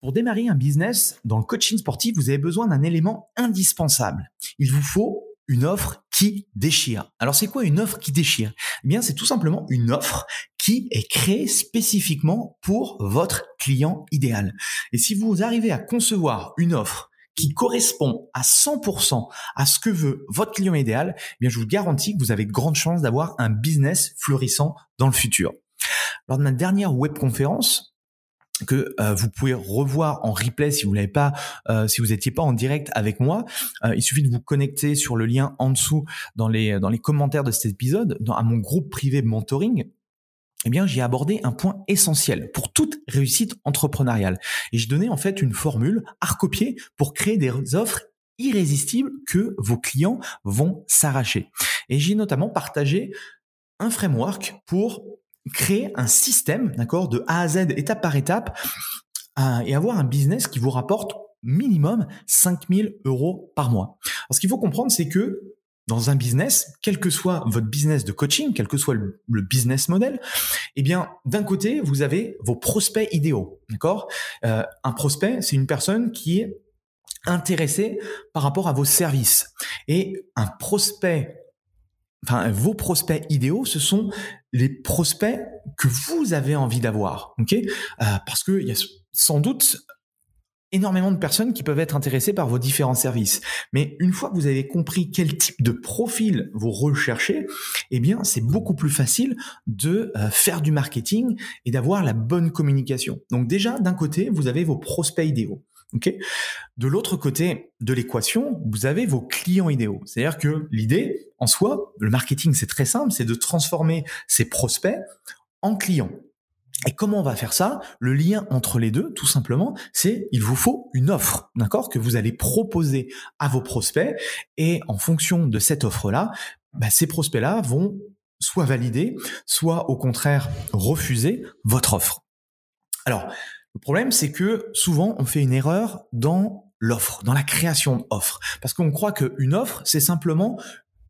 Pour démarrer un business dans le coaching sportif, vous avez besoin d'un élément indispensable. Il vous faut une offre qui déchire. Alors c'est quoi une offre qui déchire? Eh bien c'est tout simplement une offre qui est créée spécifiquement pour votre client idéal. Et si vous arrivez à concevoir une offre qui correspond à 100% à ce que veut votre client idéal, eh bien je vous garantis que vous avez de grandes chances d'avoir un business florissant dans le futur. Lors de ma dernière webconférence, que euh, vous pouvez revoir en replay si vous l'avez pas, euh, si vous n'étiez pas en direct avec moi. Euh, il suffit de vous connecter sur le lien en dessous dans les dans les commentaires de cet épisode, dans, à mon groupe privé mentoring. Eh bien, j'ai abordé un point essentiel pour toute réussite entrepreneuriale. Et j'ai donné en fait une formule à recopier pour créer des offres irrésistibles que vos clients vont s'arracher. Et j'ai notamment partagé un framework pour créer un système, d'accord, de A à Z, étape par étape, et avoir un business qui vous rapporte minimum 5000 euros par mois. Alors, ce qu'il faut comprendre, c'est que dans un business, quel que soit votre business de coaching, quel que soit le, business model, eh bien, d'un côté, vous avez vos prospects idéaux, d'accord? Euh, Un prospect, c'est une personne qui est intéressée par rapport à vos services. Et un prospect enfin vos prospects idéaux, ce sont les prospects que vous avez envie d'avoir, ok? Euh, Parce qu'il y a sans doute énormément de personnes qui peuvent être intéressées par vos différents services. Mais une fois que vous avez compris quel type de profil vous recherchez, eh bien, c'est beaucoup plus facile de euh, faire du marketing et d'avoir la bonne communication. Donc déjà, d'un côté, vous avez vos prospects idéaux. Ok? De l'autre côté de l'équation, vous avez vos clients idéaux. C'est-à-dire que l'idée, en soi, le marketing, c'est très simple, c'est de transformer ses prospects en clients. Et comment on va faire ça? Le lien entre les deux, tout simplement, c'est il vous faut une offre, d'accord, que vous allez proposer à vos prospects. Et en fonction de cette offre-là, bah, ces prospects-là vont soit valider, soit au contraire refuser votre offre. Alors, le problème, c'est que souvent, on fait une erreur dans l'offre, dans la création d'offres. Parce qu'on croit qu'une offre, c'est simplement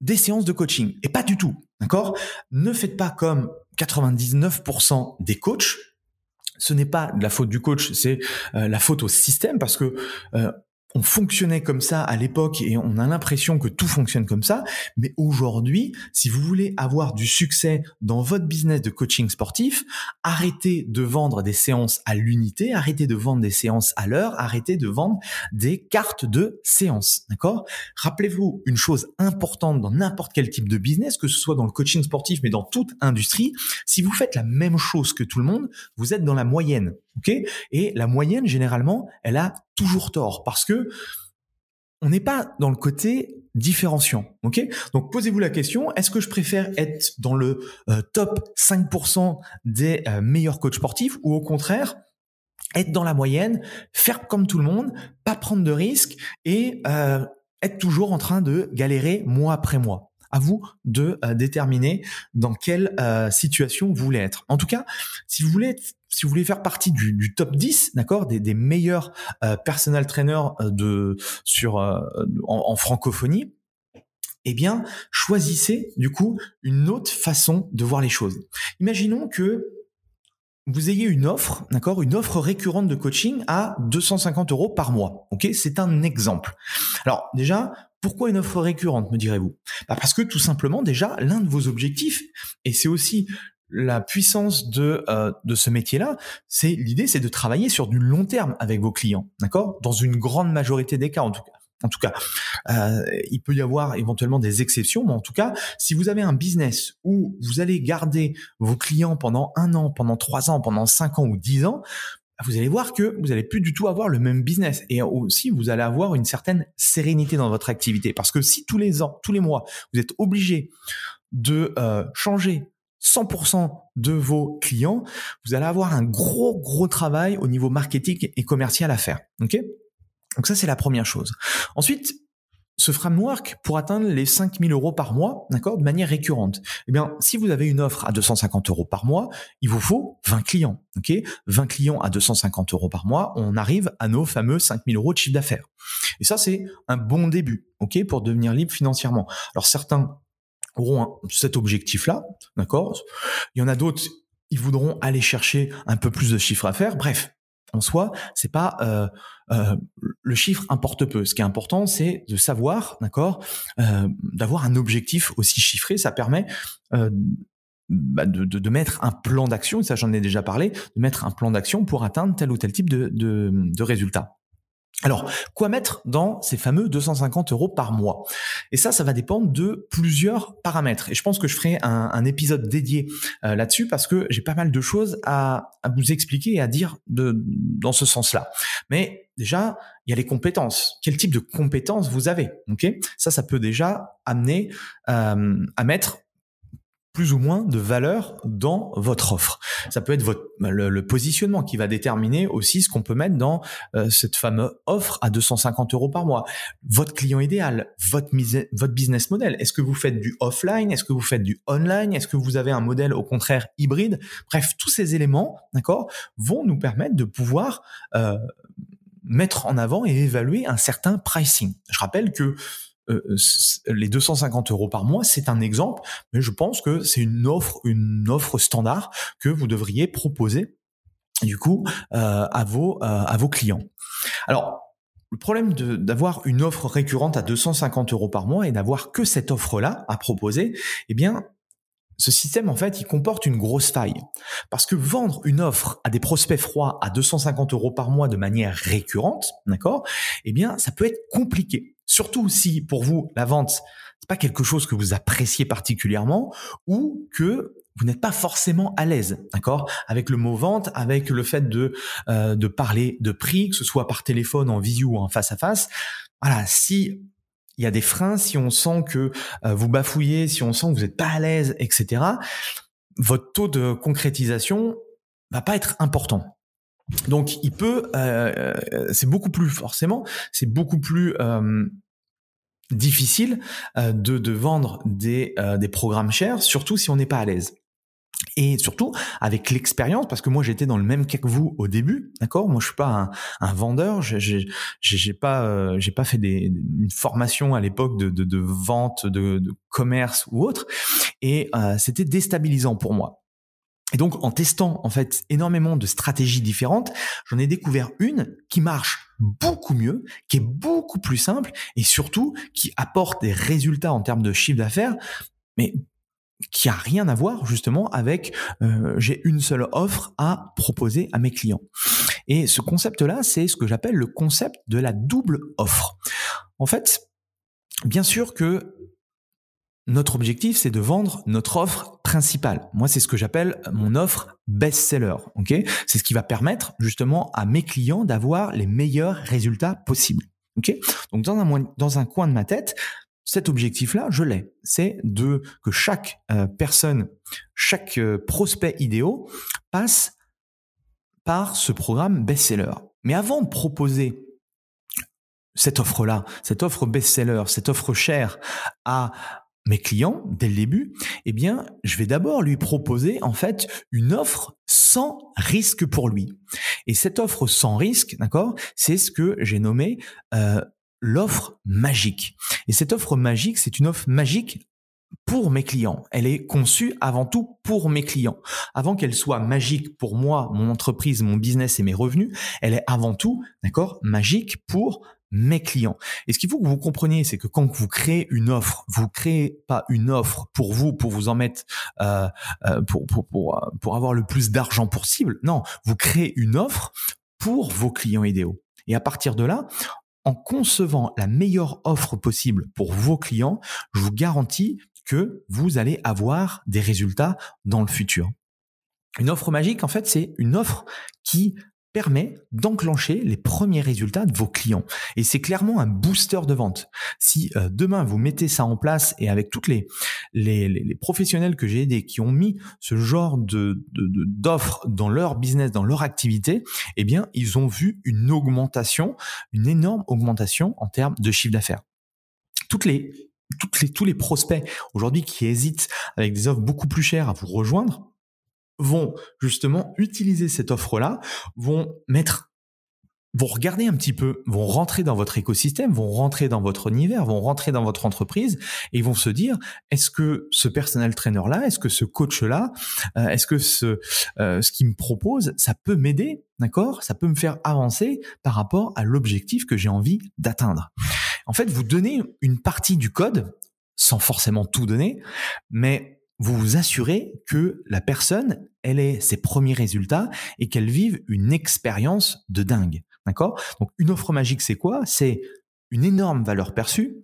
des séances de coaching. Et pas du tout. D'accord? Ne faites pas comme 99% des coachs. Ce n'est pas de la faute du coach, c'est euh, la faute au système parce que euh, on fonctionnait comme ça à l'époque et on a l'impression que tout fonctionne comme ça. Mais aujourd'hui, si vous voulez avoir du succès dans votre business de coaching sportif, arrêtez de vendre des séances à l'unité, arrêtez de vendre des séances à l'heure, arrêtez de vendre des cartes de séance. D'accord? Rappelez-vous une chose importante dans n'importe quel type de business, que ce soit dans le coaching sportif, mais dans toute industrie. Si vous faites la même chose que tout le monde, vous êtes dans la moyenne. OK? Et la moyenne, généralement, elle a toujours tort parce que on n'est pas dans le côté différenciant. Ok? Donc posez-vous la question est-ce que je préfère être dans le euh, top 5% des euh, meilleurs coachs sportifs ou au contraire être dans la moyenne, faire comme tout le monde, pas prendre de risques et euh, être toujours en train de galérer mois après mois? À vous de euh, déterminer dans quelle euh, situation vous voulez être. En tout cas, si vous voulez si vous voulez faire partie du, top 10, d'accord, des, meilleurs euh, personal trainers de sur en, francophonie, eh bien, choisissez du coup une autre façon de voir les choses. Imaginons que vous ayez une offre, d'accord, une offre récurrente de coaching à 250 euros par mois. Ok, c'est un exemple. Alors déjà, pourquoi une offre récurrente, me direz-vous? Bah Parce que tout simplement, déjà, l'un de vos objectifs, et c'est aussi la puissance de euh, de ce métier-là, c'est l'idée, c'est de travailler sur du long terme avec vos clients, d'accord? Dans une grande majorité des cas, en tout cas. En tout cas, euh, il peut y avoir éventuellement des exceptions, mais en tout cas, si vous avez un business où vous allez garder vos clients pendant un an, pendant trois ans, pendant cinq ans ou dix ans, vous allez voir que vous allez plus du tout avoir le même business et aussi vous allez avoir une certaine sérénité dans votre activité parce que si tous les ans, tous les mois, vous êtes obligé de euh, changer 100% de vos clients, vous allez avoir un gros gros travail au niveau marketing et commercial à faire. Ok? Donc ça c'est la première chose. Ensuite, ce framework pour atteindre les 5000 euros par mois, d'accord, de manière récurrente. Eh bien, si vous avez une offre à 250 euros par mois, il vous faut 20 clients, ok? 20 clients à 250 euros par mois, on arrive à nos fameux 5000 euros de chiffre d'affaires. Et ça, c'est un bon début, ok, pour devenir libre financièrement. Alors certains auront cet objectif-là, d'accord? Il y en a d'autres, ils voudront aller chercher un peu plus de chiffre d'affaires. Bref, en soi, c'est pas euh, euh, le chiffre importe peu. Ce qui est important, c'est de savoir, d'accord, euh, d'avoir un objectif aussi chiffré. Ça permet bah, de, de, mettre un plan d'action. Ça, j'en ai déjà parlé, de mettre un plan d'action pour atteindre tel ou tel type de, de, de résultat. Alors, quoi mettre dans ces fameux 250 euros par mois? Et ça, ça va dépendre de plusieurs paramètres. Et je pense que je ferai un, épisode dédié euh, là-dessus parce que j'ai pas mal de choses à, vous expliquer et à dire dans ce sens-là. Mais déjà, il y a les compétences. Quel type de compétences vous avez? Ok? Ça, ça peut déjà amener euh, à mettre plus ou moins de valeur dans votre offre. Ça peut être votre le, positionnement qui va déterminer aussi ce qu'on peut mettre dans euh, cette fameuse offre à 250 euros par mois. Votre client idéal, votre votre business model. Est-ce que vous faites du offline? Est-ce que vous faites du online? Est-ce que vous avez un modèle au contraire hybride? Bref, tous ces éléments, d'accord, vont nous permettre de pouvoir euh, mettre en avant et évaluer un certain pricing. Je rappelle que euh, euh, les 250 euros par mois, c'est un exemple, mais je pense que c'est une offre, une offre standard que vous devriez proposer du coup euh, à vos à vos clients. Alors le problème d'avoir une offre récurrente à 250 euros par mois et d'avoir que cette offre-là à proposer, eh bien, ce système, en fait, il comporte une grosse faille. Parce que vendre une offre à des prospects froids à 250 euros par mois de manière récurrente, d'accord, eh bien, ça peut être compliqué. Surtout si, pour vous, la vente, c'est pas quelque chose que vous appréciez particulièrement ou que vous n'êtes pas forcément à l'aise, d'accord, avec le mot vente, avec le fait de euh, de parler de prix, que ce soit par téléphone, en visio ou en face à face. Voilà, si il y a des freins, si on sent que euh, vous bafouillez, si on sent que vous n'êtes pas à l'aise, etc., votre taux de concrétisation va pas être important. Donc, il peut, euh, euh, c'est beaucoup plus forcément, c'est beaucoup plus difficile de, de, vendre des, des programmes chers, surtout si on n'est pas à l'aise. Et surtout avec l'expérience, parce que moi j'étais dans le même cas que vous au début, d'accord? Moi je suis pas un, un vendeur, j'ai pas euh, j'ai pas fait des, une formation à l'époque de, de, de, vente, de, de, commerce ou autre, et euh, c'était déstabilisant pour moi. Et donc en testant en fait énormément de stratégies différentes, j'en ai découvert une qui marche beaucoup mieux, qui est beaucoup plus simple et surtout qui apporte des résultats en termes de chiffre d'affaires, mais qui a rien à voir justement avec euh, j'ai une seule offre à proposer à mes clients. Et ce concept-là, c'est ce que j'appelle le concept de la double offre. En fait, bien sûr que notre objectif, c'est de vendre notre offre principale. Moi, c'est ce que j'appelle mon offre best-seller. Ok, c'est ce qui va permettre justement à mes clients d'avoir les meilleurs résultats possibles. Ok, donc dans un coin de ma tête, cet objectif-là, je l'ai. C'est de que chaque euh, personne, chaque euh, prospect idéal passe par ce programme best-seller. Mais avant de proposer cette offre-là, cette offre best-seller, cette offre chère à mes clients dès le début, eh bien, je vais d'abord lui proposer en fait une offre sans risque pour lui. Et cette offre sans risque, d'accord, c'est ce que j'ai nommé euh, l'offre magique. Et cette offre magique, c'est une offre magique pour mes clients. Elle est conçue avant tout pour mes clients. Avant qu'elle soit magique pour moi, mon entreprise, mon business et mes revenus, elle est avant tout, d'accord, magique pour mes clients. Et ce qu'il faut que vous compreniez, c'est que quand vous créez une offre, vous créez pas une offre pour vous, pour vous en mettre, euh, euh, pour, pour, euh, pour avoir le plus d'argent possible. Non, vous créez une offre pour vos clients idéaux. Et à partir de là, en concevant la meilleure offre possible pour vos clients, je vous garantis que vous allez avoir des résultats dans le futur. Une offre magique, en fait, c'est une offre qui permet d'enclencher les premiers résultats de vos clients. Et c'est clairement un booster de vente. Si euh, demain vous mettez ça en place et avec toutes les, les, professionnels que j'ai aidés qui ont mis ce genre de, d'offres dans leur business, dans leur activité, eh bien, ils ont vu une augmentation, une énorme augmentation en termes de chiffre d'affaires. Toutes les toutes les, tous les prospects aujourd'hui qui hésitent avec des offres beaucoup plus chères à vous rejoindre, vont justement utiliser cette offre-là, vont mettre vont regarder un petit peu, vont rentrer dans votre écosystème, vont rentrer dans votre univers, vont rentrer dans votre entreprise et vont se dire est-ce que ce personnel trainer là, est-ce que ce coach là, euh, est-ce que ce euh, ce qu'il me propose, ça peut m'aider, d'accord? Ça peut me faire avancer par rapport à l'objectif que j'ai envie d'atteindre. En fait, vous donnez une partie du code sans forcément tout donner, mais vous vous assurez que la personne, elle ait ses premiers résultats et qu'elle vive une expérience de dingue. D'accord? Donc une offre magique, c'est quoi? C'est une énorme valeur perçue.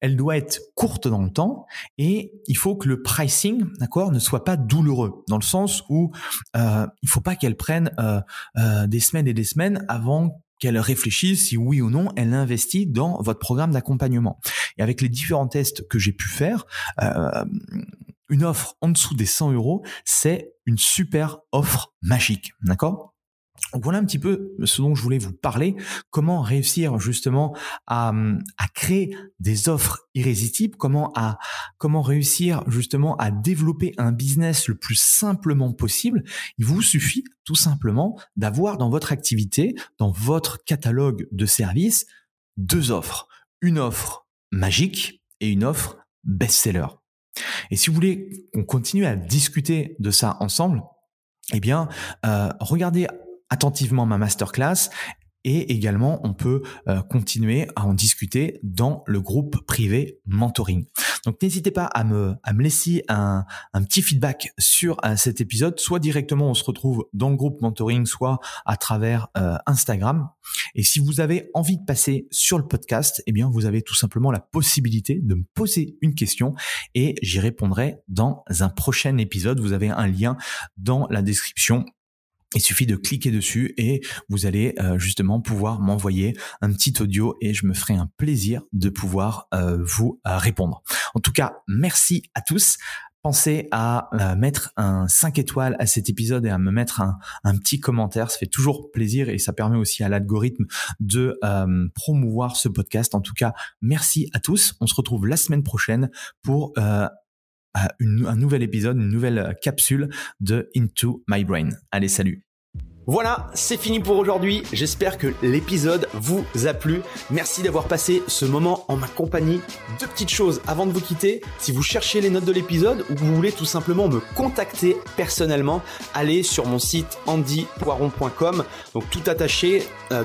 Elle doit être courte dans le temps et il faut que le pricing, d'accord, ne soit pas douloureux dans le sens où euh, il faut pas qu'elle prenne euh, euh, des semaines et des semaines avant qu'elle réfléchisse si oui ou non elle investit dans votre programme d'accompagnement. Et avec les différents tests que j'ai pu faire, euh, une offre en dessous des 100 euros, c'est une super offre magique. D'accord? Donc voilà un petit peu ce dont je voulais vous parler, comment réussir justement à, créer des offres irrésistibles, comment à comment réussir justement à développer un business le plus simplement possible. Il vous suffit tout simplement d'avoir dans votre activité, dans votre catalogue de services, deux offres, une offre magique et une offre best-seller. Et si vous voulez qu'on continue à discuter de ça ensemble, eh bien, euh, regardez attentivement ma masterclass et également on peut euh, continuer à en discuter dans le groupe privé mentoring. Donc n'hésitez pas à me, laisser un, un petit feedback sur euh, cet épisode, soit directement on se retrouve dans le groupe mentoring, soit à travers euh, Instagram. Et si vous avez envie de passer sur le podcast, eh bien vous avez tout simplement la possibilité de me poser une question et j'y répondrai dans un prochain épisode. Vous avez un lien dans la description il suffit de cliquer dessus et vous allez euh, justement pouvoir m'envoyer un petit audio et je me ferai un plaisir de pouvoir euh, vous euh, répondre. En tout cas, merci à tous. Pensez à mettre un 5 étoiles à cet épisode et à me mettre un, un, petit commentaire. Ça fait toujours plaisir et ça permet aussi à l'algorithme de promouvoir ce podcast. En tout cas, merci à tous. On se retrouve la semaine prochaine pour un nouvel épisode, une nouvelle capsule de Into My Brain. Allez, salut voilà, c'est fini pour aujourd'hui. J'espère que l'épisode vous a plu. Merci d'avoir passé ce moment en ma compagnie. Deux petites choses avant de vous quitter. Si vous cherchez les notes de l'épisode ou que vous voulez tout simplement me contacter personnellement, allez sur mon site andypoiron.com. Donc tout attaché euh,